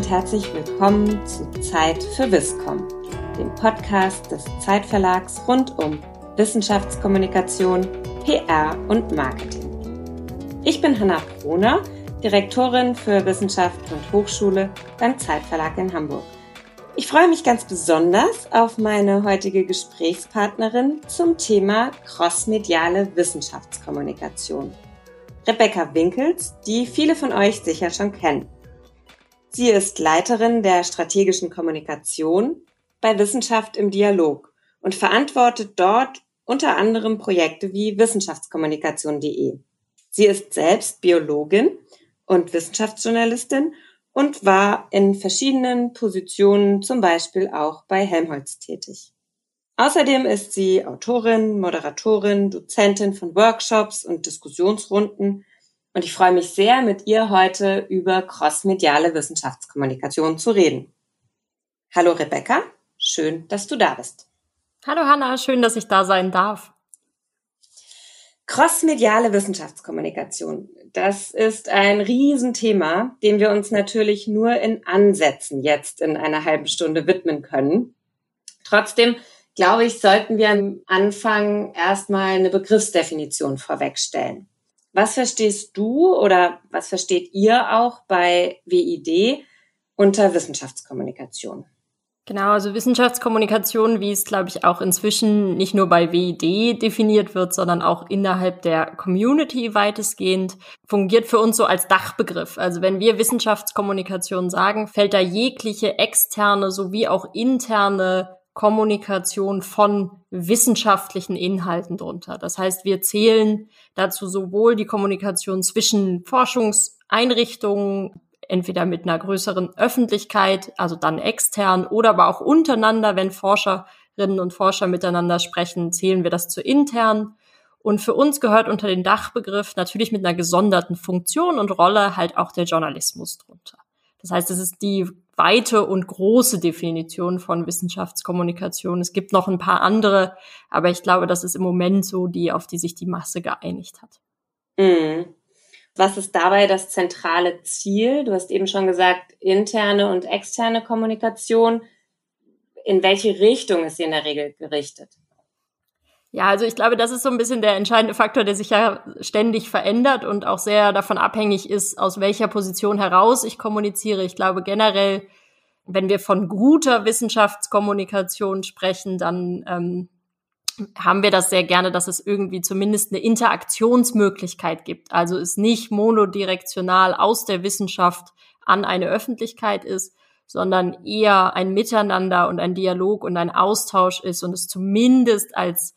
und herzlich willkommen zu Zeit für Wisscom, dem Podcast des Zeitverlags rund um Wissenschaftskommunikation, PR und Marketing. Ich bin Hanna Kroner, Direktorin für Wissenschaft und Hochschule beim Zeitverlag in Hamburg. Ich freue mich ganz besonders auf meine heutige Gesprächspartnerin zum Thema crossmediale Wissenschaftskommunikation. Rebecca Winkels, die viele von euch sicher schon kennen. Sie ist Leiterin der strategischen Kommunikation bei Wissenschaft im Dialog und verantwortet dort unter anderem Projekte wie wissenschaftskommunikation.de. Sie ist selbst Biologin und Wissenschaftsjournalistin und war in verschiedenen Positionen, zum Beispiel auch bei Helmholtz tätig. Außerdem ist sie Autorin, Moderatorin, Dozentin von Workshops und Diskussionsrunden und ich freue mich sehr, mit ihr heute über crossmediale Wissenschaftskommunikation zu reden. Hallo Rebecca, schön, dass du da bist. Hallo Hanna, schön, dass ich da sein darf. Crossmediale Wissenschaftskommunikation, das ist ein Riesenthema, dem wir uns natürlich nur in Ansätzen jetzt in einer halben Stunde widmen können. Trotzdem glaube ich, sollten wir am Anfang erstmal eine Begriffsdefinition vorwegstellen. Was verstehst du oder was versteht ihr auch bei WID unter Wissenschaftskommunikation? Genau, also Wissenschaftskommunikation, wie es, glaube ich, auch inzwischen nicht nur bei WID definiert wird, sondern auch innerhalb der Community weitestgehend, fungiert für uns so als Dachbegriff. Also wenn wir Wissenschaftskommunikation sagen, fällt da jegliche externe sowie auch interne Kommunikation von wissenschaftlichen Inhalten drunter. Das heißt, wir zählen dazu sowohl die Kommunikation zwischen Forschungseinrichtungen, entweder mit einer größeren Öffentlichkeit, also dann extern, oder aber auch untereinander, wenn Forscherinnen und Forscher miteinander sprechen, zählen wir das zu intern. Und für uns gehört unter den Dachbegriff natürlich mit einer gesonderten Funktion und Rolle halt auch der Journalismus drunter. Das heißt, es ist die weite und große Definition von Wissenschaftskommunikation. Es gibt noch ein paar andere, aber ich glaube, das ist im Moment so die, auf die sich die Masse geeinigt hat. Mhm. Was ist dabei das zentrale Ziel? Du hast eben schon gesagt, interne und externe Kommunikation. In welche Richtung ist sie in der Regel gerichtet? Ja, also ich glaube, das ist so ein bisschen der entscheidende Faktor, der sich ja ständig verändert und auch sehr davon abhängig ist, aus welcher Position heraus ich kommuniziere. Ich glaube generell, wenn wir von guter Wissenschaftskommunikation sprechen, dann ähm, haben wir das sehr gerne, dass es irgendwie zumindest eine Interaktionsmöglichkeit gibt. Also es nicht monodirektional aus der Wissenschaft an eine Öffentlichkeit ist, sondern eher ein Miteinander und ein Dialog und ein Austausch ist und es zumindest als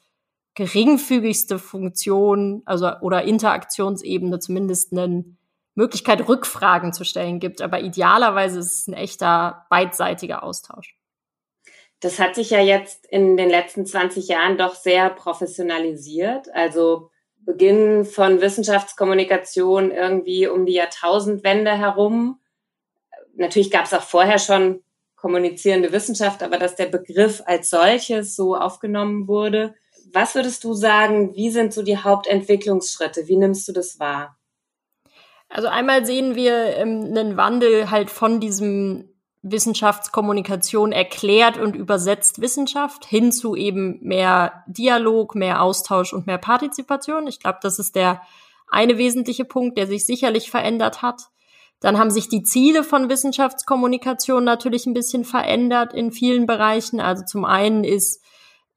geringfügigste Funktion, also oder Interaktionsebene zumindest eine Möglichkeit, Rückfragen zu stellen gibt. Aber idealerweise ist es ein echter beidseitiger Austausch. Das hat sich ja jetzt in den letzten 20 Jahren doch sehr professionalisiert. Also Beginn von Wissenschaftskommunikation irgendwie um die Jahrtausendwende herum. Natürlich gab es auch vorher schon kommunizierende Wissenschaft, aber dass der Begriff als solches so aufgenommen wurde, was würdest du sagen, wie sind so die Hauptentwicklungsschritte? Wie nimmst du das wahr? Also einmal sehen wir ähm, einen Wandel halt von diesem Wissenschaftskommunikation erklärt und übersetzt Wissenschaft hin zu eben mehr Dialog, mehr Austausch und mehr Partizipation. Ich glaube, das ist der eine wesentliche Punkt, der sich sicherlich verändert hat. Dann haben sich die Ziele von Wissenschaftskommunikation natürlich ein bisschen verändert in vielen Bereichen. Also zum einen ist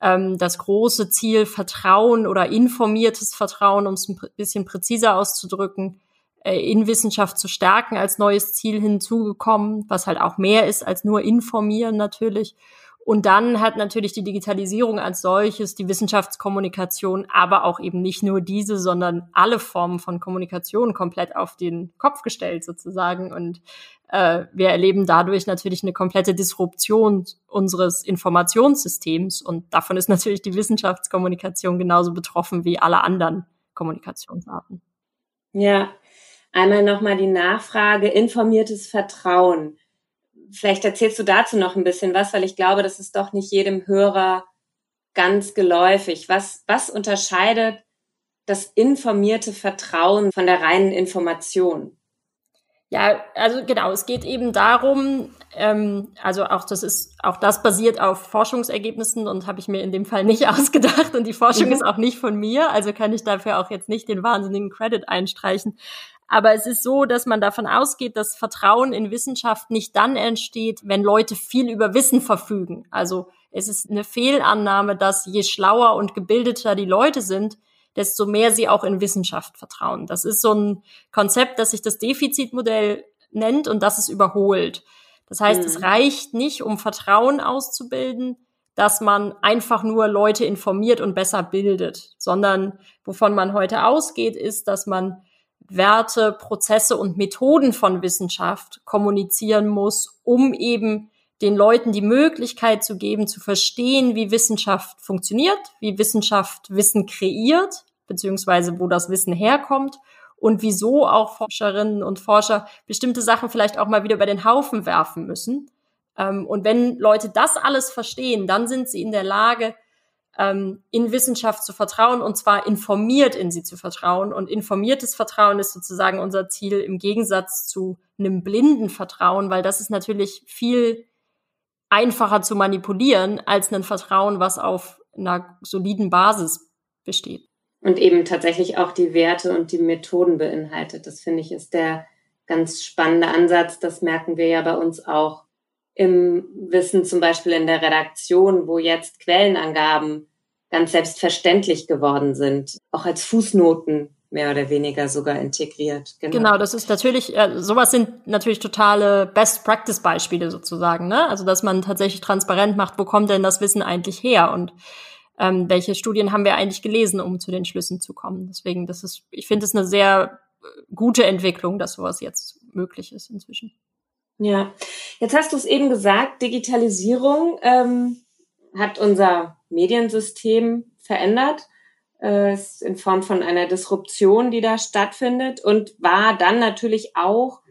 ähm, das große Ziel Vertrauen oder informiertes Vertrauen, um es ein bisschen präziser auszudrücken, äh, in Wissenschaft zu stärken als neues Ziel hinzugekommen, was halt auch mehr ist als nur informieren natürlich. Und dann hat natürlich die Digitalisierung als solches, die Wissenschaftskommunikation, aber auch eben nicht nur diese, sondern alle Formen von Kommunikation komplett auf den Kopf gestellt sozusagen. Und äh, wir erleben dadurch natürlich eine komplette Disruption unseres Informationssystems. Und davon ist natürlich die Wissenschaftskommunikation genauso betroffen wie alle anderen Kommunikationsarten. Ja, einmal nochmal die Nachfrage, informiertes Vertrauen vielleicht erzählst du dazu noch ein bisschen was, weil ich glaube, das ist doch nicht jedem Hörer ganz geläufig. Was, was unterscheidet das informierte Vertrauen von der reinen Information? Ja, also genau, es geht eben darum, ähm, also auch das ist, auch das basiert auf Forschungsergebnissen und habe ich mir in dem Fall nicht ausgedacht und die Forschung mhm. ist auch nicht von mir, also kann ich dafür auch jetzt nicht den wahnsinnigen Credit einstreichen. Aber es ist so, dass man davon ausgeht, dass Vertrauen in Wissenschaft nicht dann entsteht, wenn Leute viel über Wissen verfügen. Also es ist eine Fehlannahme, dass je schlauer und gebildeter die Leute sind, desto mehr sie auch in Wissenschaft vertrauen. Das ist so ein Konzept, das sich das Defizitmodell nennt und das ist überholt. Das heißt, mhm. es reicht nicht, um Vertrauen auszubilden, dass man einfach nur Leute informiert und besser bildet, sondern wovon man heute ausgeht, ist, dass man Werte, Prozesse und Methoden von Wissenschaft kommunizieren muss, um eben den Leuten die Möglichkeit zu geben, zu verstehen, wie Wissenschaft funktioniert, wie Wissenschaft Wissen kreiert, beziehungsweise wo das Wissen herkommt und wieso auch Forscherinnen und Forscher bestimmte Sachen vielleicht auch mal wieder über den Haufen werfen müssen. Ähm, und wenn Leute das alles verstehen, dann sind sie in der Lage, ähm, in Wissenschaft zu vertrauen und zwar informiert in sie zu vertrauen. Und informiertes Vertrauen ist sozusagen unser Ziel im Gegensatz zu einem blinden Vertrauen, weil das ist natürlich viel einfacher zu manipulieren als ein Vertrauen, was auf einer soliden Basis besteht. Und eben tatsächlich auch die Werte und die Methoden beinhaltet. Das finde ich ist der ganz spannende Ansatz. Das merken wir ja bei uns auch im Wissen, zum Beispiel in der Redaktion, wo jetzt Quellenangaben ganz selbstverständlich geworden sind, auch als Fußnoten mehr oder weniger sogar integriert. Genau, genau das ist natürlich, äh, sowas sind natürlich totale Best-Practice-Beispiele sozusagen, ne? Also, dass man tatsächlich transparent macht, wo kommt denn das Wissen eigentlich her und ähm, welche Studien haben wir eigentlich gelesen, um zu den Schlüssen zu kommen. Deswegen, das ist, ich finde es eine sehr äh, gute Entwicklung, dass sowas jetzt möglich ist inzwischen. Ja, jetzt hast du es eben gesagt, Digitalisierung ähm, hat unser Mediensystem verändert äh, in Form von einer Disruption, die da stattfindet und war dann natürlich auch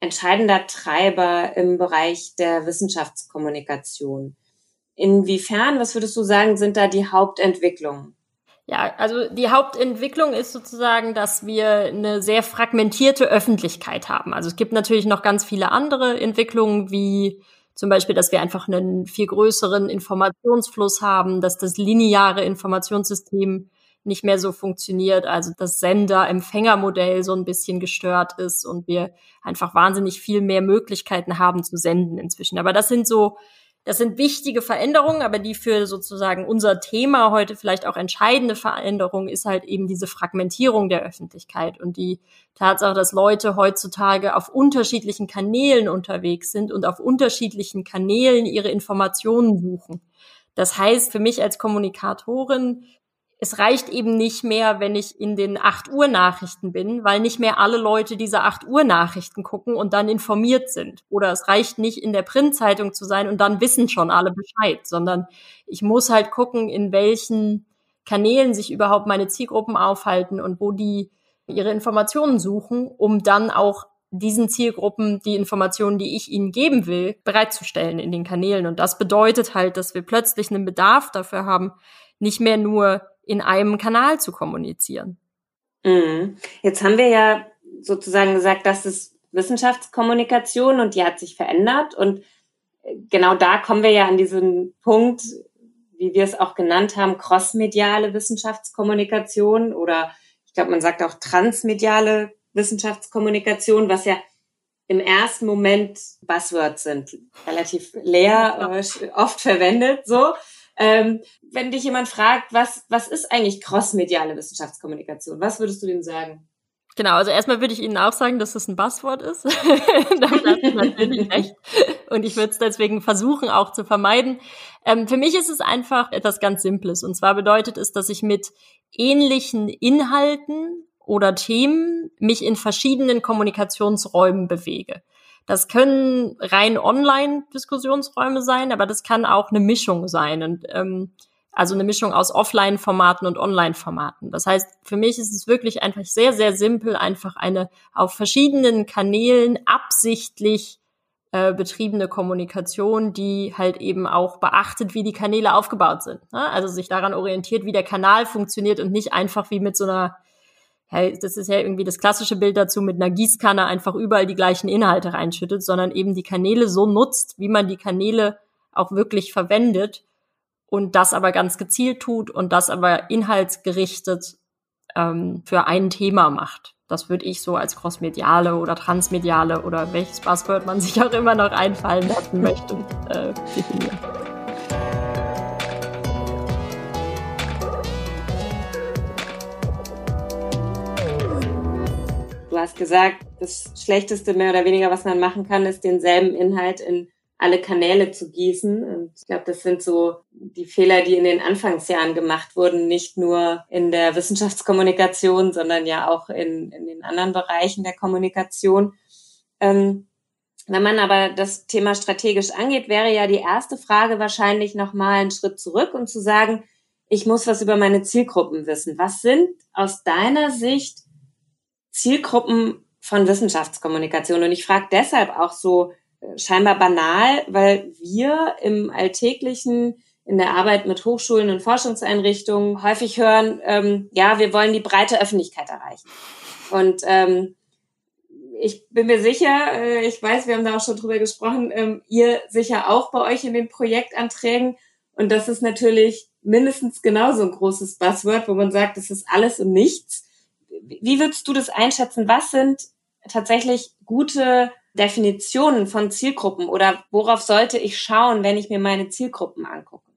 entscheidender Treiber im Bereich der Wissenschaftskommunikation. Inwiefern, was würdest du sagen, sind da die Hauptentwicklungen? Ja, also die Hauptentwicklung ist sozusagen, dass wir eine sehr fragmentierte Öffentlichkeit haben. Also es gibt natürlich noch ganz viele andere Entwicklungen, wie zum Beispiel, dass wir einfach einen viel größeren Informationsfluss haben, dass das lineare Informationssystem nicht mehr so funktioniert, also das Sender-Empfänger-Modell so ein bisschen gestört ist und wir einfach wahnsinnig viel mehr Möglichkeiten haben zu senden inzwischen. Aber das sind so das sind wichtige Veränderungen, aber die für sozusagen unser Thema heute vielleicht auch entscheidende Veränderung ist halt eben diese Fragmentierung der Öffentlichkeit und die Tatsache, dass Leute heutzutage auf unterschiedlichen Kanälen unterwegs sind und auf unterschiedlichen Kanälen ihre Informationen suchen. Das heißt, für mich als Kommunikatorin es reicht eben nicht mehr, wenn ich in den 8 Uhr Nachrichten bin, weil nicht mehr alle Leute diese 8 Uhr Nachrichten gucken und dann informiert sind. Oder es reicht nicht in der Printzeitung zu sein und dann wissen schon alle Bescheid, sondern ich muss halt gucken, in welchen Kanälen sich überhaupt meine Zielgruppen aufhalten und wo die ihre Informationen suchen, um dann auch diesen Zielgruppen die Informationen, die ich ihnen geben will, bereitzustellen in den Kanälen. Und das bedeutet halt, dass wir plötzlich einen Bedarf dafür haben, nicht mehr nur in einem Kanal zu kommunizieren. Mhm. Jetzt haben wir ja sozusagen gesagt, das ist Wissenschaftskommunikation und die hat sich verändert. Und genau da kommen wir ja an diesen Punkt, wie wir es auch genannt haben, crossmediale Wissenschaftskommunikation oder ich glaube, man sagt auch transmediale Wissenschaftskommunikation, was ja im ersten Moment Buzzwords sind, relativ leer, äh, oft verwendet, so. Ähm, wenn dich jemand fragt, was, was ist eigentlich crossmediale Wissenschaftskommunikation, was würdest du dem sagen? Genau, also erstmal würde ich Ihnen auch sagen, dass das ein Buzzword ist. Damit hast du natürlich recht. Und ich würde es deswegen versuchen auch zu vermeiden. Ähm, für mich ist es einfach etwas ganz Simples. Und zwar bedeutet es, dass ich mit ähnlichen Inhalten oder Themen mich in verschiedenen Kommunikationsräumen bewege. Das können rein Online-Diskussionsräume sein, aber das kann auch eine Mischung sein. Und ähm, also eine Mischung aus Offline-Formaten und Online-Formaten. Das heißt, für mich ist es wirklich einfach sehr, sehr simpel, einfach eine auf verschiedenen Kanälen absichtlich äh, betriebene Kommunikation, die halt eben auch beachtet, wie die Kanäle aufgebaut sind. Ne? Also sich daran orientiert, wie der Kanal funktioniert und nicht einfach wie mit so einer das ist ja irgendwie das klassische Bild dazu, mit einer Gießkanne einfach überall die gleichen Inhalte reinschüttet, sondern eben die Kanäle so nutzt, wie man die Kanäle auch wirklich verwendet und das aber ganz gezielt tut und das aber inhaltsgerichtet ähm, für ein Thema macht. Das würde ich so als crossmediale oder transmediale oder welches Buzzword man sich auch immer noch einfallen lassen möchte, äh, definieren. Hast gesagt, das Schlechteste mehr oder weniger, was man machen kann, ist denselben Inhalt in alle Kanäle zu gießen. Und ich glaube, das sind so die Fehler, die in den Anfangsjahren gemacht wurden, nicht nur in der Wissenschaftskommunikation, sondern ja auch in, in den anderen Bereichen der Kommunikation. Ähm, wenn man aber das Thema strategisch angeht, wäre ja die erste Frage wahrscheinlich nochmal einen Schritt zurück und zu sagen, ich muss was über meine Zielgruppen wissen. Was sind aus deiner Sicht Zielgruppen von Wissenschaftskommunikation. Und ich frage deshalb auch so äh, scheinbar banal, weil wir im alltäglichen in der Arbeit mit Hochschulen und Forschungseinrichtungen häufig hören, ähm, ja, wir wollen die breite Öffentlichkeit erreichen. Und ähm, ich bin mir sicher, äh, ich weiß, wir haben da auch schon drüber gesprochen, ähm, ihr sicher auch bei euch in den Projektanträgen. Und das ist natürlich mindestens genauso ein großes Buzzword, wo man sagt, das ist alles und nichts wie würdest du das einschätzen? Was sind tatsächlich gute Definitionen von Zielgruppen oder worauf sollte ich schauen, wenn ich mir meine Zielgruppen angucke?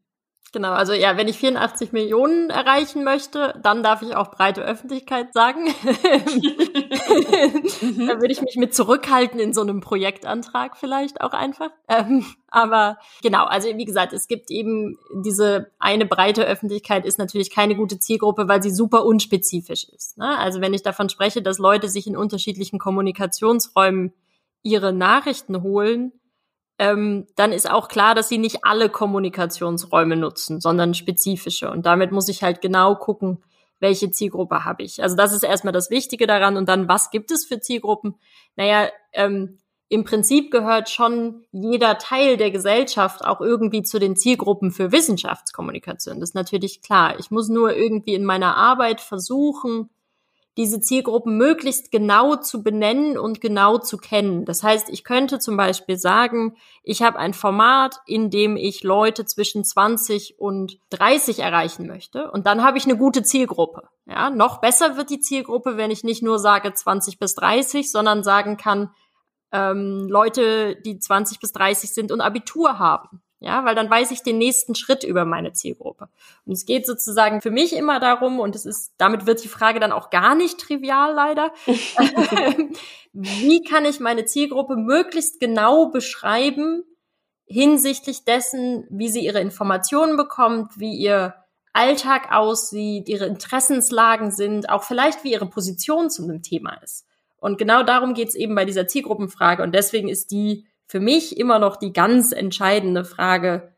Genau, also ja, wenn ich 84 Millionen erreichen möchte, dann darf ich auch breite Öffentlichkeit sagen. da würde ich mich mit zurückhalten in so einem Projektantrag vielleicht auch einfach. Ähm, aber genau, also wie gesagt, es gibt eben diese eine breite Öffentlichkeit ist natürlich keine gute Zielgruppe, weil sie super unspezifisch ist. Ne? Also wenn ich davon spreche, dass Leute sich in unterschiedlichen Kommunikationsräumen ihre Nachrichten holen, ähm, dann ist auch klar, dass sie nicht alle Kommunikationsräume nutzen, sondern spezifische. Und damit muss ich halt genau gucken, welche Zielgruppe habe ich. Also das ist erstmal das Wichtige daran. Und dann, was gibt es für Zielgruppen? Naja, ähm, im Prinzip gehört schon jeder Teil der Gesellschaft auch irgendwie zu den Zielgruppen für Wissenschaftskommunikation. Das ist natürlich klar. Ich muss nur irgendwie in meiner Arbeit versuchen, diese Zielgruppen möglichst genau zu benennen und genau zu kennen. Das heißt, ich könnte zum Beispiel sagen, ich habe ein Format, in dem ich Leute zwischen 20 und 30 erreichen möchte und dann habe ich eine gute Zielgruppe. Ja, noch besser wird die Zielgruppe, wenn ich nicht nur sage 20 bis 30, sondern sagen kann, ähm, Leute, die 20 bis 30 sind und Abitur haben. Ja, weil dann weiß ich den nächsten Schritt über meine Zielgruppe. Und es geht sozusagen für mich immer darum, und es ist, damit wird die Frage dann auch gar nicht trivial leider. wie kann ich meine Zielgruppe möglichst genau beschreiben hinsichtlich dessen, wie sie ihre Informationen bekommt, wie ihr Alltag aussieht, ihre Interessenslagen sind, auch vielleicht wie ihre Position zu einem Thema ist. Und genau darum geht es eben bei dieser Zielgruppenfrage. Und deswegen ist die für mich immer noch die ganz entscheidende Frage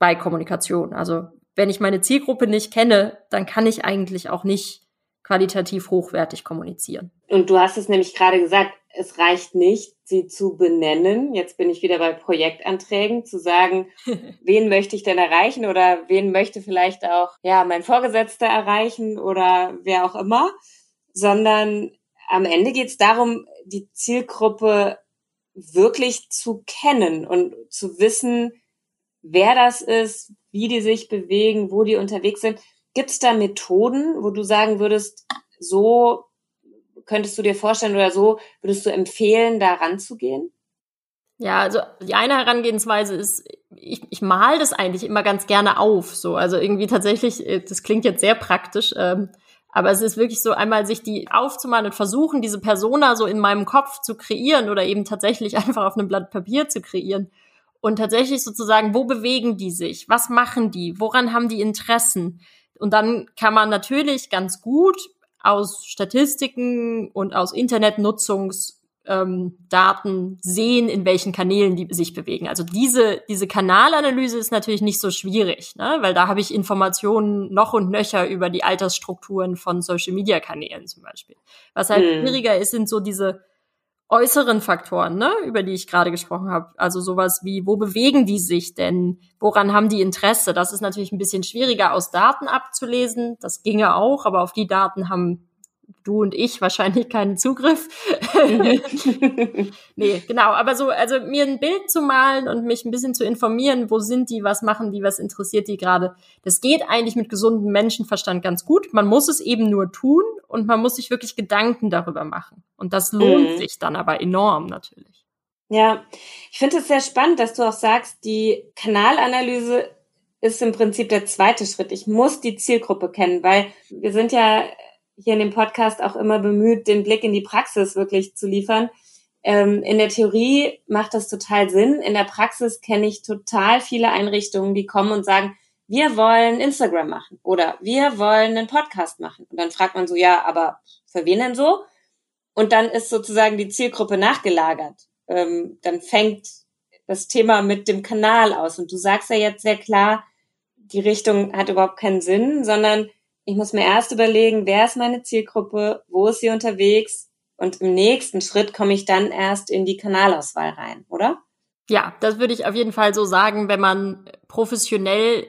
bei Kommunikation. Also wenn ich meine Zielgruppe nicht kenne, dann kann ich eigentlich auch nicht qualitativ hochwertig kommunizieren. Und du hast es nämlich gerade gesagt, es reicht nicht, sie zu benennen. Jetzt bin ich wieder bei Projektanträgen, zu sagen, wen möchte ich denn erreichen oder wen möchte vielleicht auch, ja, mein Vorgesetzter erreichen oder wer auch immer, sondern am Ende geht es darum, die Zielgruppe wirklich zu kennen und zu wissen, wer das ist, wie die sich bewegen, wo die unterwegs sind. Gibt es da Methoden, wo du sagen würdest, so könntest du dir vorstellen oder so würdest du empfehlen, da ranzugehen? Ja, also die eine Herangehensweise ist, ich, ich mal das eigentlich immer ganz gerne auf. So, also irgendwie tatsächlich, äh, das klingt jetzt sehr praktisch. Ähm, aber es ist wirklich so einmal sich die aufzumalen und versuchen, diese Persona so in meinem Kopf zu kreieren oder eben tatsächlich einfach auf einem Blatt Papier zu kreieren. Und tatsächlich sozusagen, wo bewegen die sich? Was machen die? Woran haben die Interessen? Und dann kann man natürlich ganz gut aus Statistiken und aus Internetnutzungs ähm, Daten sehen, in welchen Kanälen die sich bewegen. Also diese, diese Kanalanalyse ist natürlich nicht so schwierig, ne? weil da habe ich Informationen noch und nöcher über die Altersstrukturen von Social-Media-Kanälen zum Beispiel. Was halt mhm. schwieriger ist, sind so diese äußeren Faktoren, ne, über die ich gerade gesprochen habe. Also sowas wie, wo bewegen die sich denn? Woran haben die Interesse? Das ist natürlich ein bisschen schwieriger aus Daten abzulesen. Das ginge auch, aber auf die Daten haben du und ich wahrscheinlich keinen Zugriff. nee, genau. Aber so, also mir ein Bild zu malen und mich ein bisschen zu informieren, wo sind die, was machen die, was interessiert die gerade. Das geht eigentlich mit gesundem Menschenverstand ganz gut. Man muss es eben nur tun und man muss sich wirklich Gedanken darüber machen. Und das lohnt mhm. sich dann aber enorm natürlich. Ja, ich finde es sehr spannend, dass du auch sagst, die Kanalanalyse ist im Prinzip der zweite Schritt. Ich muss die Zielgruppe kennen, weil wir sind ja hier in dem Podcast auch immer bemüht, den Blick in die Praxis wirklich zu liefern. Ähm, in der Theorie macht das total Sinn. In der Praxis kenne ich total viele Einrichtungen, die kommen und sagen, wir wollen Instagram machen oder wir wollen einen Podcast machen. Und dann fragt man so, ja, aber für wen denn so? Und dann ist sozusagen die Zielgruppe nachgelagert. Ähm, dann fängt das Thema mit dem Kanal aus. Und du sagst ja jetzt sehr klar, die Richtung hat überhaupt keinen Sinn, sondern ich muss mir erst überlegen, wer ist meine Zielgruppe, wo ist sie unterwegs und im nächsten Schritt komme ich dann erst in die Kanalauswahl rein, oder? Ja, das würde ich auf jeden Fall so sagen, wenn man professionell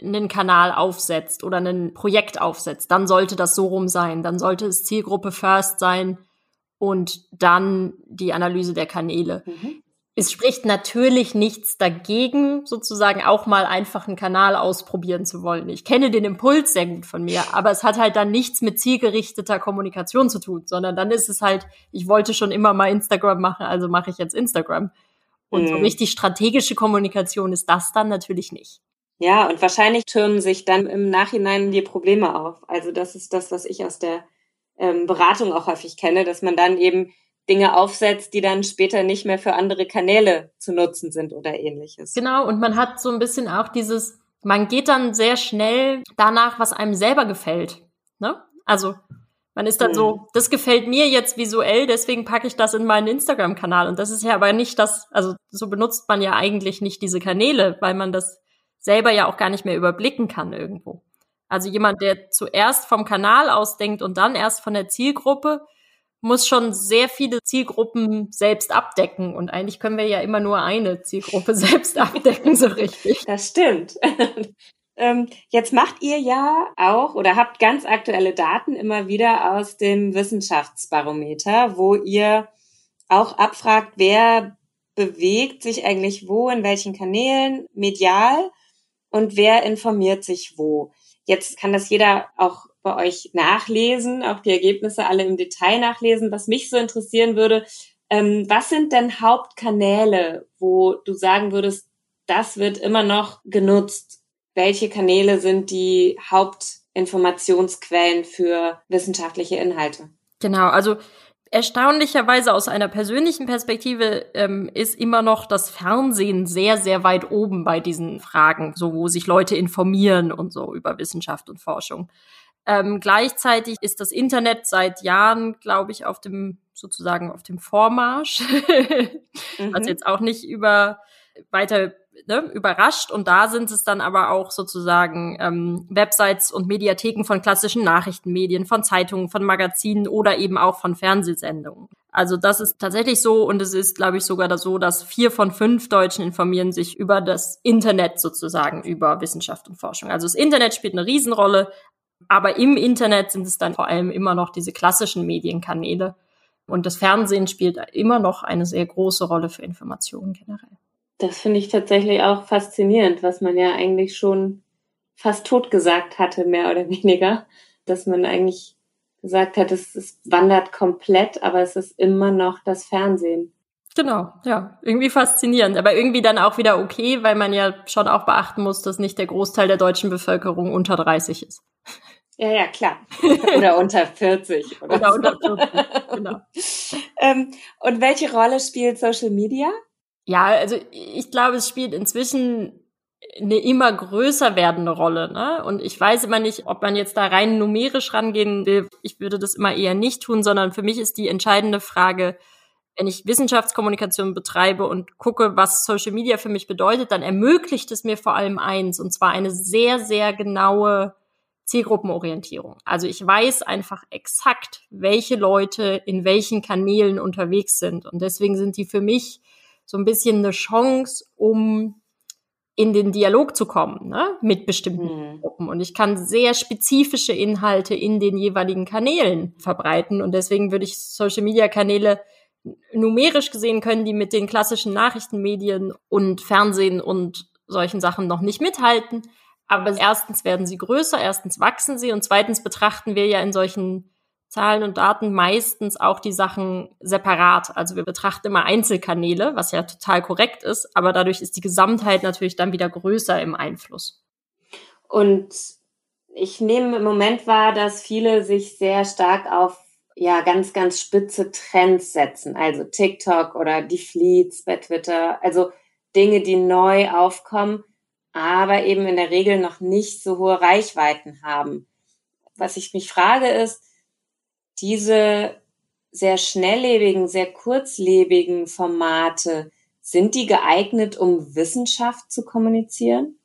einen Kanal aufsetzt oder ein Projekt aufsetzt, dann sollte das so rum sein. Dann sollte es Zielgruppe First sein und dann die Analyse der Kanäle. Mhm es spricht natürlich nichts dagegen, sozusagen auch mal einfach einen Kanal ausprobieren zu wollen. Ich kenne den Impuls sehr gut von mir, aber es hat halt dann nichts mit zielgerichteter Kommunikation zu tun, sondern dann ist es halt, ich wollte schon immer mal Instagram machen, also mache ich jetzt Instagram. Und mhm. so richtig strategische Kommunikation ist das dann natürlich nicht. Ja, und wahrscheinlich türmen sich dann im Nachhinein die Probleme auf. Also das ist das, was ich aus der ähm, Beratung auch häufig kenne, dass man dann eben Dinge aufsetzt, die dann später nicht mehr für andere Kanäle zu nutzen sind oder ähnliches. Genau, und man hat so ein bisschen auch dieses, man geht dann sehr schnell danach, was einem selber gefällt. Ne? Also man ist dann mhm. so, das gefällt mir jetzt visuell, deswegen packe ich das in meinen Instagram-Kanal. Und das ist ja aber nicht das, also so benutzt man ja eigentlich nicht diese Kanäle, weil man das selber ja auch gar nicht mehr überblicken kann irgendwo. Also jemand, der zuerst vom Kanal ausdenkt und dann erst von der Zielgruppe, muss schon sehr viele Zielgruppen selbst abdecken. Und eigentlich können wir ja immer nur eine Zielgruppe selbst abdecken, so richtig. Das stimmt. Ähm, jetzt macht ihr ja auch oder habt ganz aktuelle Daten immer wieder aus dem Wissenschaftsbarometer, wo ihr auch abfragt, wer bewegt sich eigentlich wo, in welchen Kanälen, medial und wer informiert sich wo. Jetzt kann das jeder auch bei euch nachlesen, auch die Ergebnisse alle im Detail nachlesen. Was mich so interessieren würde, ähm, was sind denn Hauptkanäle, wo du sagen würdest, das wird immer noch genutzt? Welche Kanäle sind die Hauptinformationsquellen für wissenschaftliche Inhalte? Genau, also erstaunlicherweise aus einer persönlichen Perspektive ähm, ist immer noch das Fernsehen sehr, sehr weit oben bei diesen Fragen, so wo sich Leute informieren und so über Wissenschaft und Forschung. Ähm, gleichzeitig ist das Internet seit Jahren, glaube ich, auf dem sozusagen auf dem Vormarsch, mhm. was jetzt auch nicht über weiter ne, überrascht. Und da sind es dann aber auch sozusagen ähm, Websites und Mediatheken von klassischen Nachrichtenmedien, von Zeitungen, von Magazinen oder eben auch von Fernsehsendungen. Also das ist tatsächlich so und es ist, glaube ich, sogar so, dass vier von fünf Deutschen informieren sich über das Internet sozusagen, über Wissenschaft und Forschung. Also das Internet spielt eine Riesenrolle, aber im Internet sind es dann vor allem immer noch diese klassischen Medienkanäle. Und das Fernsehen spielt immer noch eine sehr große Rolle für Informationen generell. Das finde ich tatsächlich auch faszinierend, was man ja eigentlich schon fast totgesagt hatte, mehr oder weniger. Dass man eigentlich gesagt hat, es, es wandert komplett, aber es ist immer noch das Fernsehen. Genau, ja, irgendwie faszinierend, aber irgendwie dann auch wieder okay, weil man ja schon auch beachten muss, dass nicht der Großteil der deutschen Bevölkerung unter 30 ist. Ja, ja, klar. Oder unter 40. Oder, oder unter 40, genau. ähm, und welche Rolle spielt Social Media? Ja, also ich glaube, es spielt inzwischen eine immer größer werdende Rolle. Ne? Und ich weiß immer nicht, ob man jetzt da rein numerisch rangehen will. Ich würde das immer eher nicht tun, sondern für mich ist die entscheidende Frage, wenn ich Wissenschaftskommunikation betreibe und gucke, was Social Media für mich bedeutet, dann ermöglicht es mir vor allem eins, und zwar eine sehr, sehr genaue Zielgruppenorientierung. Also ich weiß einfach exakt, welche Leute in welchen Kanälen unterwegs sind. Und deswegen sind die für mich so ein bisschen eine Chance, um in den Dialog zu kommen ne, mit bestimmten mhm. Gruppen. Und ich kann sehr spezifische Inhalte in den jeweiligen Kanälen verbreiten. Und deswegen würde ich Social-Media-Kanäle numerisch gesehen können die mit den klassischen Nachrichtenmedien und Fernsehen und solchen Sachen noch nicht mithalten. Aber erstens werden sie größer, erstens wachsen sie und zweitens betrachten wir ja in solchen Zahlen und Daten meistens auch die Sachen separat. Also wir betrachten immer Einzelkanäle, was ja total korrekt ist, aber dadurch ist die Gesamtheit natürlich dann wieder größer im Einfluss. Und ich nehme im Moment wahr, dass viele sich sehr stark auf ja ganz, ganz spitze Trends setzen. Also TikTok oder die Fleets bei Twitter. Also Dinge, die neu aufkommen, aber eben in der Regel noch nicht so hohe Reichweiten haben. Was ich mich frage ist, diese sehr schnelllebigen, sehr kurzlebigen Formate, sind die geeignet, um Wissenschaft zu kommunizieren?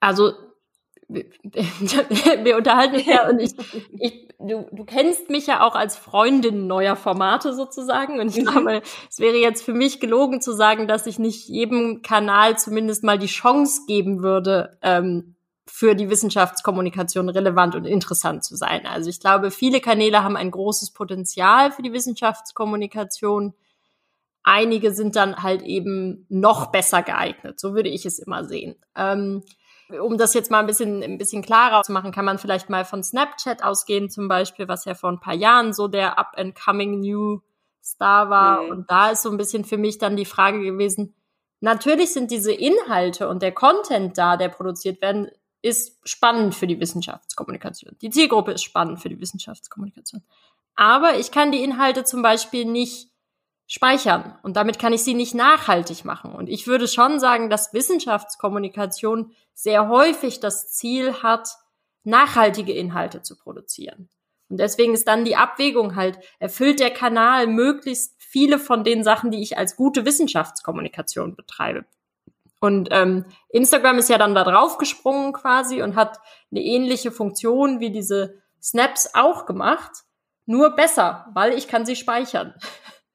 Also wir unterhalten ja und ich, ich du, du kennst mich ja auch als Freundin neuer Formate sozusagen. Und ich mhm. glaube, es wäre jetzt für mich gelogen zu sagen, dass ich nicht jedem Kanal zumindest mal die Chance geben würde, ähm, für die Wissenschaftskommunikation relevant und interessant zu sein. Also ich glaube, viele Kanäle haben ein großes Potenzial für die Wissenschaftskommunikation. Einige sind dann halt eben noch besser geeignet. So würde ich es immer sehen. Ähm, um das jetzt mal ein bisschen, ein bisschen klarer zu machen, kann man vielleicht mal von Snapchat ausgehen, zum Beispiel, was ja vor ein paar Jahren so der up-and-coming new Star war. Mhm. Und da ist so ein bisschen für mich dann die Frage gewesen, natürlich sind diese Inhalte und der Content da, der produziert werden, ist spannend für die Wissenschaftskommunikation. Die Zielgruppe ist spannend für die Wissenschaftskommunikation. Aber ich kann die Inhalte zum Beispiel nicht speichern und damit kann ich sie nicht nachhaltig machen. Und ich würde schon sagen, dass Wissenschaftskommunikation sehr häufig das Ziel hat, nachhaltige Inhalte zu produzieren. Und deswegen ist dann die Abwägung halt, erfüllt der Kanal möglichst viele von den Sachen, die ich als gute Wissenschaftskommunikation betreibe. Und ähm, Instagram ist ja dann da drauf gesprungen quasi und hat eine ähnliche Funktion wie diese Snaps auch gemacht, nur besser, weil ich kann sie speichern.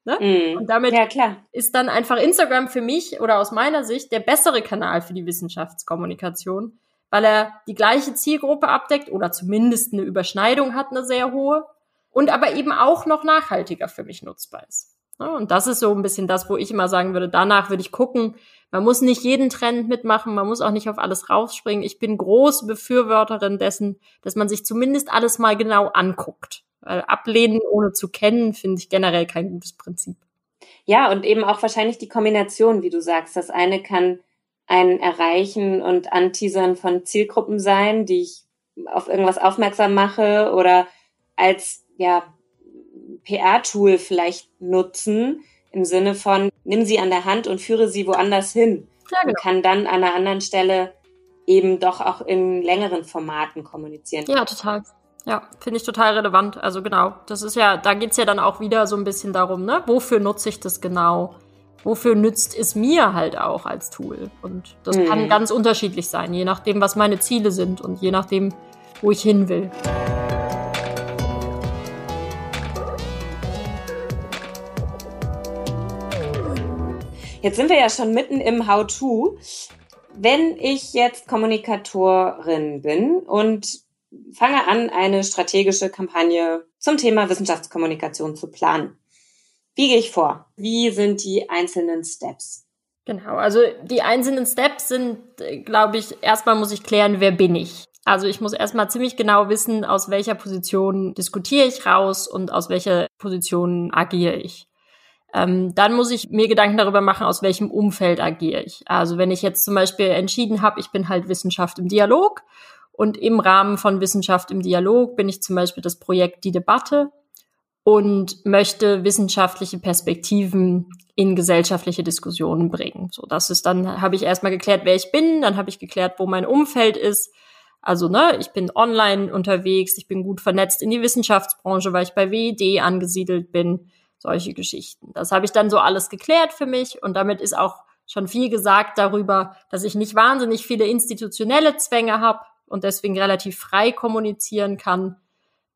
Ne? Mm. Und damit ja, ist dann einfach Instagram für mich oder aus meiner Sicht der bessere Kanal für die Wissenschaftskommunikation, weil er die gleiche Zielgruppe abdeckt oder zumindest eine Überschneidung hat, eine sehr hohe und aber eben auch noch nachhaltiger für mich nutzbar ist. Ne? Und das ist so ein bisschen das, wo ich immer sagen würde, danach würde ich gucken, man muss nicht jeden Trend mitmachen, man muss auch nicht auf alles raufspringen. Ich bin große Befürworterin dessen, dass man sich zumindest alles mal genau anguckt. Weil ablehnen ohne zu kennen, finde ich generell kein gutes Prinzip. Ja, und eben auch wahrscheinlich die Kombination, wie du sagst. Das eine kann ein Erreichen und Anteasern von Zielgruppen sein, die ich auf irgendwas aufmerksam mache oder als ja, PR-Tool vielleicht nutzen, im Sinne von, nimm sie an der Hand und führe sie woanders hin. Ja, genau. Und kann dann an einer anderen Stelle eben doch auch in längeren Formaten kommunizieren. Ja, total. Ja, finde ich total relevant. Also genau, das ist ja, da geht's ja dann auch wieder so ein bisschen darum, ne? Wofür nutze ich das genau? Wofür nützt es mir halt auch als Tool? Und das mhm. kann ganz unterschiedlich sein, je nachdem, was meine Ziele sind und je nachdem, wo ich hin will. Jetzt sind wir ja schon mitten im How-To. Wenn ich jetzt Kommunikatorin bin und fange an, eine strategische Kampagne zum Thema Wissenschaftskommunikation zu planen. Wie gehe ich vor? Wie sind die einzelnen Steps? Genau, also die einzelnen Steps sind, glaube ich, erstmal muss ich klären, wer bin ich. Also ich muss erstmal ziemlich genau wissen, aus welcher Position diskutiere ich raus und aus welcher Position agiere ich. Ähm, dann muss ich mir Gedanken darüber machen, aus welchem Umfeld agiere ich. Also wenn ich jetzt zum Beispiel entschieden habe, ich bin halt Wissenschaft im Dialog und im Rahmen von Wissenschaft im Dialog bin ich zum Beispiel das Projekt Die Debatte und möchte wissenschaftliche Perspektiven in gesellschaftliche Diskussionen bringen. So, das ist dann, habe ich erstmal geklärt, wer ich bin, dann habe ich geklärt, wo mein Umfeld ist. Also, ne, ich bin online unterwegs, ich bin gut vernetzt in die Wissenschaftsbranche, weil ich bei WED angesiedelt bin, solche Geschichten. Das habe ich dann so alles geklärt für mich und damit ist auch schon viel gesagt darüber, dass ich nicht wahnsinnig viele institutionelle Zwänge habe, und deswegen relativ frei kommunizieren kann.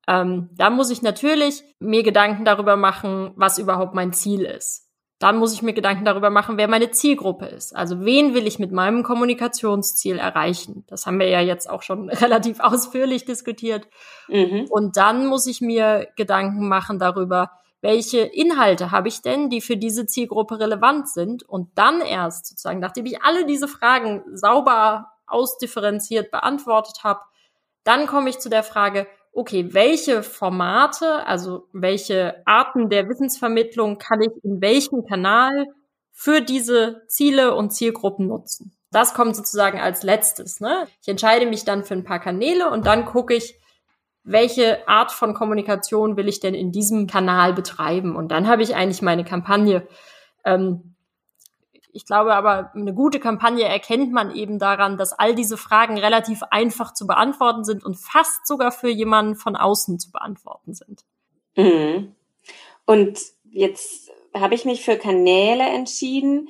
Ähm, da muss ich natürlich mir Gedanken darüber machen, was überhaupt mein Ziel ist. Dann muss ich mir Gedanken darüber machen, wer meine Zielgruppe ist. Also wen will ich mit meinem Kommunikationsziel erreichen? Das haben wir ja jetzt auch schon relativ ausführlich diskutiert. Mhm. Und dann muss ich mir Gedanken machen darüber, welche Inhalte habe ich denn, die für diese Zielgruppe relevant sind? Und dann erst sozusagen, nachdem ich alle diese Fragen sauber ausdifferenziert beantwortet habe, dann komme ich zu der Frage, okay, welche Formate, also welche Arten der Wissensvermittlung kann ich in welchem Kanal für diese Ziele und Zielgruppen nutzen? Das kommt sozusagen als letztes. Ne? Ich entscheide mich dann für ein paar Kanäle und dann gucke ich, welche Art von Kommunikation will ich denn in diesem Kanal betreiben? Und dann habe ich eigentlich meine Kampagne ähm, ich glaube aber, eine gute Kampagne erkennt man eben daran, dass all diese Fragen relativ einfach zu beantworten sind und fast sogar für jemanden von außen zu beantworten sind. Mhm. Und jetzt habe ich mich für Kanäle entschieden.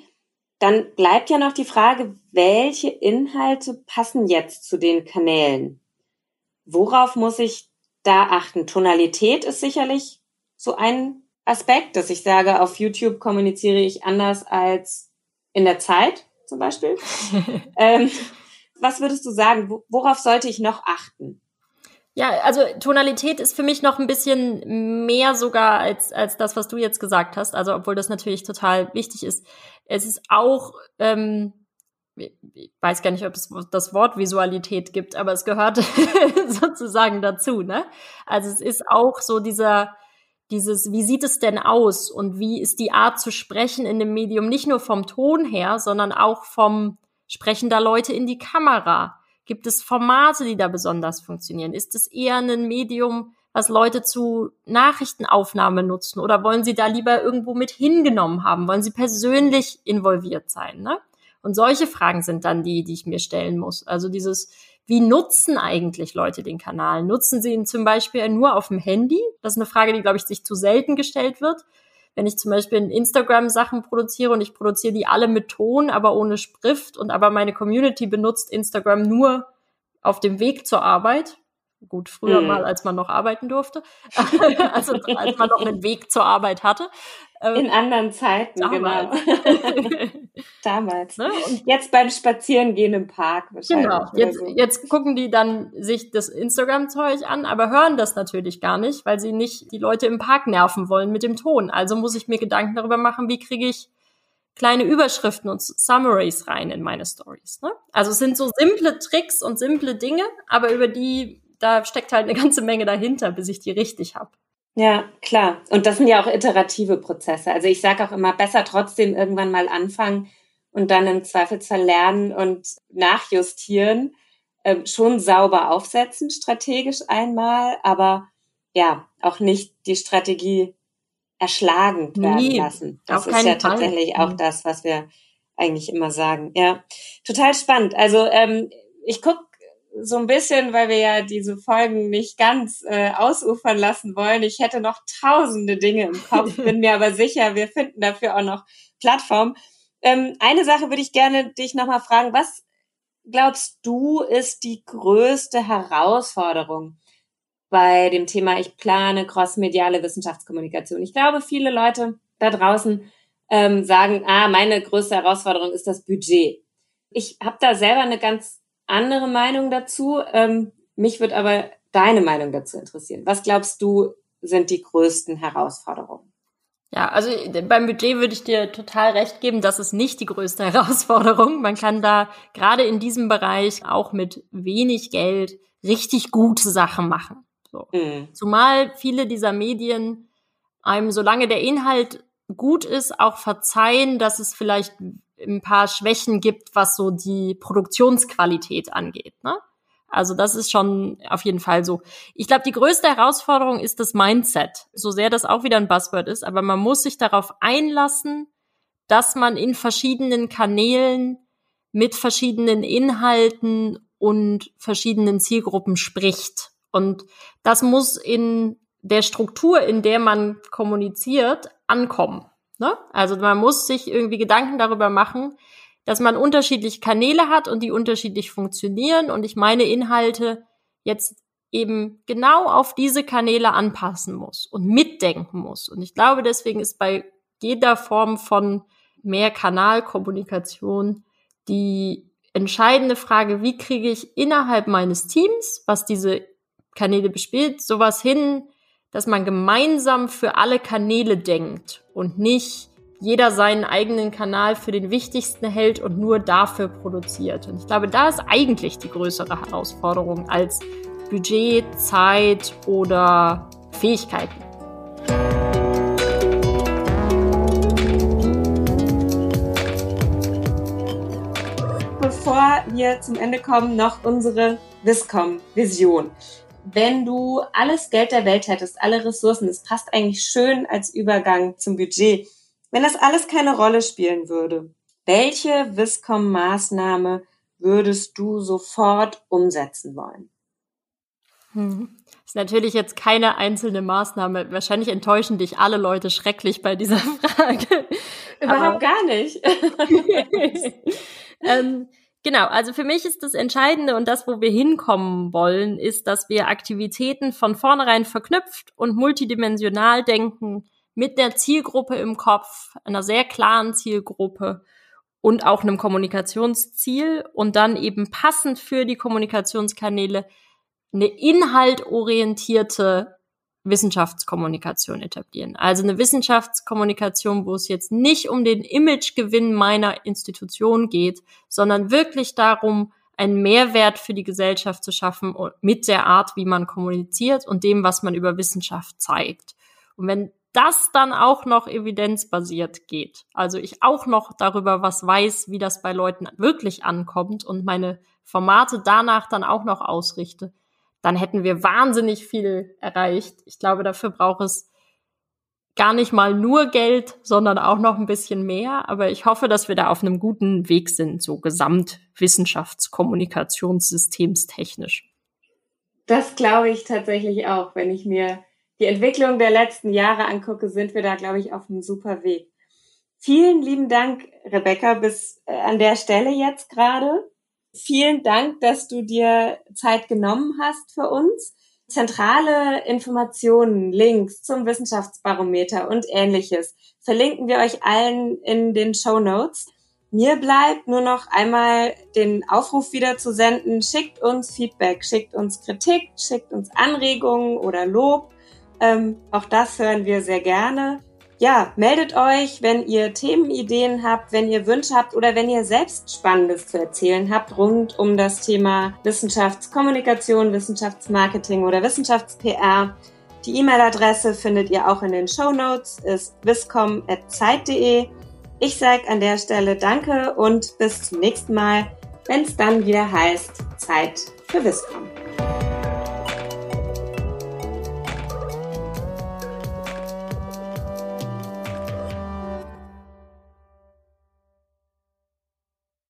Dann bleibt ja noch die Frage, welche Inhalte passen jetzt zu den Kanälen? Worauf muss ich da achten? Tonalität ist sicherlich so ein Aspekt, dass ich sage, auf YouTube kommuniziere ich anders als in der Zeit zum Beispiel. ähm, was würdest du sagen? Worauf sollte ich noch achten? Ja, also Tonalität ist für mich noch ein bisschen mehr sogar als, als das, was du jetzt gesagt hast. Also obwohl das natürlich total wichtig ist. Es ist auch, ähm, ich weiß gar nicht, ob es das Wort Visualität gibt, aber es gehört sozusagen dazu. Ne? Also es ist auch so dieser dieses, wie sieht es denn aus und wie ist die Art zu sprechen in dem Medium nicht nur vom Ton her, sondern auch vom Sprechen der Leute in die Kamera? Gibt es Formate, die da besonders funktionieren? Ist es eher ein Medium, was Leute zu Nachrichtenaufnahme nutzen oder wollen sie da lieber irgendwo mit hingenommen haben? Wollen sie persönlich involviert sein? Ne? Und solche Fragen sind dann die, die ich mir stellen muss. Also dieses, wie nutzen eigentlich Leute den Kanal? Nutzen sie ihn zum Beispiel nur auf dem Handy? Das ist eine Frage, die, glaube ich, sich zu selten gestellt wird. Wenn ich zum Beispiel in Instagram Sachen produziere und ich produziere die alle mit Ton, aber ohne Schrift und aber meine Community benutzt Instagram nur auf dem Weg zur Arbeit, gut, früher mhm. mal, als man noch arbeiten durfte, also als man noch einen Weg zur Arbeit hatte. Ähm, In anderen Zeiten, damals. genau. damals. Ne? Und jetzt beim Spazierengehen im Park wahrscheinlich. Genau, jetzt, so. jetzt gucken die dann sich das Instagram-Zeug an, aber hören das natürlich gar nicht, weil sie nicht die Leute im Park nerven wollen mit dem Ton. Also muss ich mir Gedanken darüber machen, wie kriege ich kleine Überschriften und Summaries rein in meine Stories. Ne? Also es sind so simple Tricks und simple Dinge, aber über die da steckt halt eine ganze Menge dahinter, bis ich die richtig habe. Ja, klar. Und das sind ja auch iterative Prozesse. Also ich sage auch immer, besser trotzdem irgendwann mal anfangen und dann im Zweifelsfall lernen und nachjustieren. Ähm, schon sauber aufsetzen, strategisch einmal, aber ja, auch nicht die Strategie erschlagend werden nee, lassen. Das ist ja Fall. tatsächlich auch mhm. das, was wir eigentlich immer sagen. Ja, total spannend. Also ähm, ich gucke so ein bisschen, weil wir ja diese Folgen nicht ganz äh, ausufern lassen wollen. Ich hätte noch tausende Dinge im Kopf, bin mir aber sicher, wir finden dafür auch noch Plattform. Ähm, eine Sache würde ich gerne dich nochmal fragen. Was glaubst du ist die größte Herausforderung bei dem Thema Ich plane crossmediale Wissenschaftskommunikation? Ich glaube, viele Leute da draußen ähm, sagen, ah, meine größte Herausforderung ist das Budget. Ich habe da selber eine ganz andere Meinung dazu. Ähm, mich wird aber deine Meinung dazu interessieren. Was glaubst du, sind die größten Herausforderungen? Ja, also beim Budget würde ich dir total recht geben, das ist nicht die größte Herausforderung. Man kann da gerade in diesem Bereich auch mit wenig Geld richtig gute Sachen machen. So. Mhm. Zumal viele dieser Medien einem, solange der Inhalt gut ist, auch verzeihen, dass es vielleicht ein paar Schwächen gibt, was so die Produktionsqualität angeht. Ne? Also das ist schon auf jeden Fall so. Ich glaube, die größte Herausforderung ist das Mindset. So sehr das auch wieder ein Buzzword ist, aber man muss sich darauf einlassen, dass man in verschiedenen Kanälen mit verschiedenen Inhalten und verschiedenen Zielgruppen spricht. Und das muss in der Struktur, in der man kommuniziert, ankommen. Ne? Also man muss sich irgendwie Gedanken darüber machen, dass man unterschiedliche Kanäle hat und die unterschiedlich funktionieren und ich meine Inhalte jetzt eben genau auf diese Kanäle anpassen muss und mitdenken muss. Und ich glaube, deswegen ist bei jeder Form von Mehrkanalkommunikation die entscheidende Frage, wie kriege ich innerhalb meines Teams, was diese Kanäle bespielt, sowas hin, dass man gemeinsam für alle Kanäle denkt und nicht jeder seinen eigenen Kanal für den wichtigsten hält und nur dafür produziert. Und ich glaube, da ist eigentlich die größere Herausforderung als Budget, Zeit oder Fähigkeiten. Bevor wir zum Ende kommen, noch unsere Viscom-Vision. Wenn du alles Geld der Welt hättest, alle Ressourcen, das passt eigentlich schön als Übergang zum Budget wenn das alles keine Rolle spielen würde, welche Viscom-Maßnahme würdest du sofort umsetzen wollen? Hm. Ist natürlich jetzt keine einzelne Maßnahme. Wahrscheinlich enttäuschen dich alle Leute schrecklich bei dieser Frage. Überhaupt Aber, gar nicht. ähm, genau, also für mich ist das Entscheidende und das, wo wir hinkommen wollen, ist, dass wir Aktivitäten von vornherein verknüpft und multidimensional denken, mit der Zielgruppe im Kopf, einer sehr klaren Zielgruppe und auch einem Kommunikationsziel und dann eben passend für die Kommunikationskanäle eine inhaltorientierte Wissenschaftskommunikation etablieren. Also eine Wissenschaftskommunikation, wo es jetzt nicht um den Imagegewinn meiner Institution geht, sondern wirklich darum, einen Mehrwert für die Gesellschaft zu schaffen mit der Art, wie man kommuniziert und dem, was man über Wissenschaft zeigt. Und wenn das dann auch noch evidenzbasiert geht, also ich auch noch darüber was weiß, wie das bei Leuten wirklich ankommt und meine Formate danach dann auch noch ausrichte, dann hätten wir wahnsinnig viel erreicht. Ich glaube, dafür braucht es gar nicht mal nur Geld, sondern auch noch ein bisschen mehr. Aber ich hoffe, dass wir da auf einem guten Weg sind, so gesamtwissenschaftskommunikationssystemstechnisch. Das glaube ich tatsächlich auch, wenn ich mir die Entwicklung der letzten Jahre angucke, sind wir da, glaube ich, auf einem super Weg. Vielen lieben Dank, Rebecca, bis äh, an der Stelle jetzt gerade. Vielen Dank, dass du dir Zeit genommen hast für uns. Zentrale Informationen, Links zum Wissenschaftsbarometer und ähnliches verlinken wir euch allen in den Show Notes. Mir bleibt nur noch einmal den Aufruf wieder zu senden. Schickt uns Feedback, schickt uns Kritik, schickt uns Anregungen oder Lob ähm, auch das hören wir sehr gerne. Ja, meldet euch, wenn ihr Themenideen habt, wenn ihr Wünsche habt oder wenn ihr selbst Spannendes zu erzählen habt rund um das Thema Wissenschaftskommunikation, Wissenschaftsmarketing oder Wissenschafts-PR. Die E-Mail-Adresse findet ihr auch in den Show Notes, ist viscom.zeit.de. Ich sage an der Stelle Danke und bis zum nächsten Mal, wenn es dann wieder heißt Zeit für Viscom.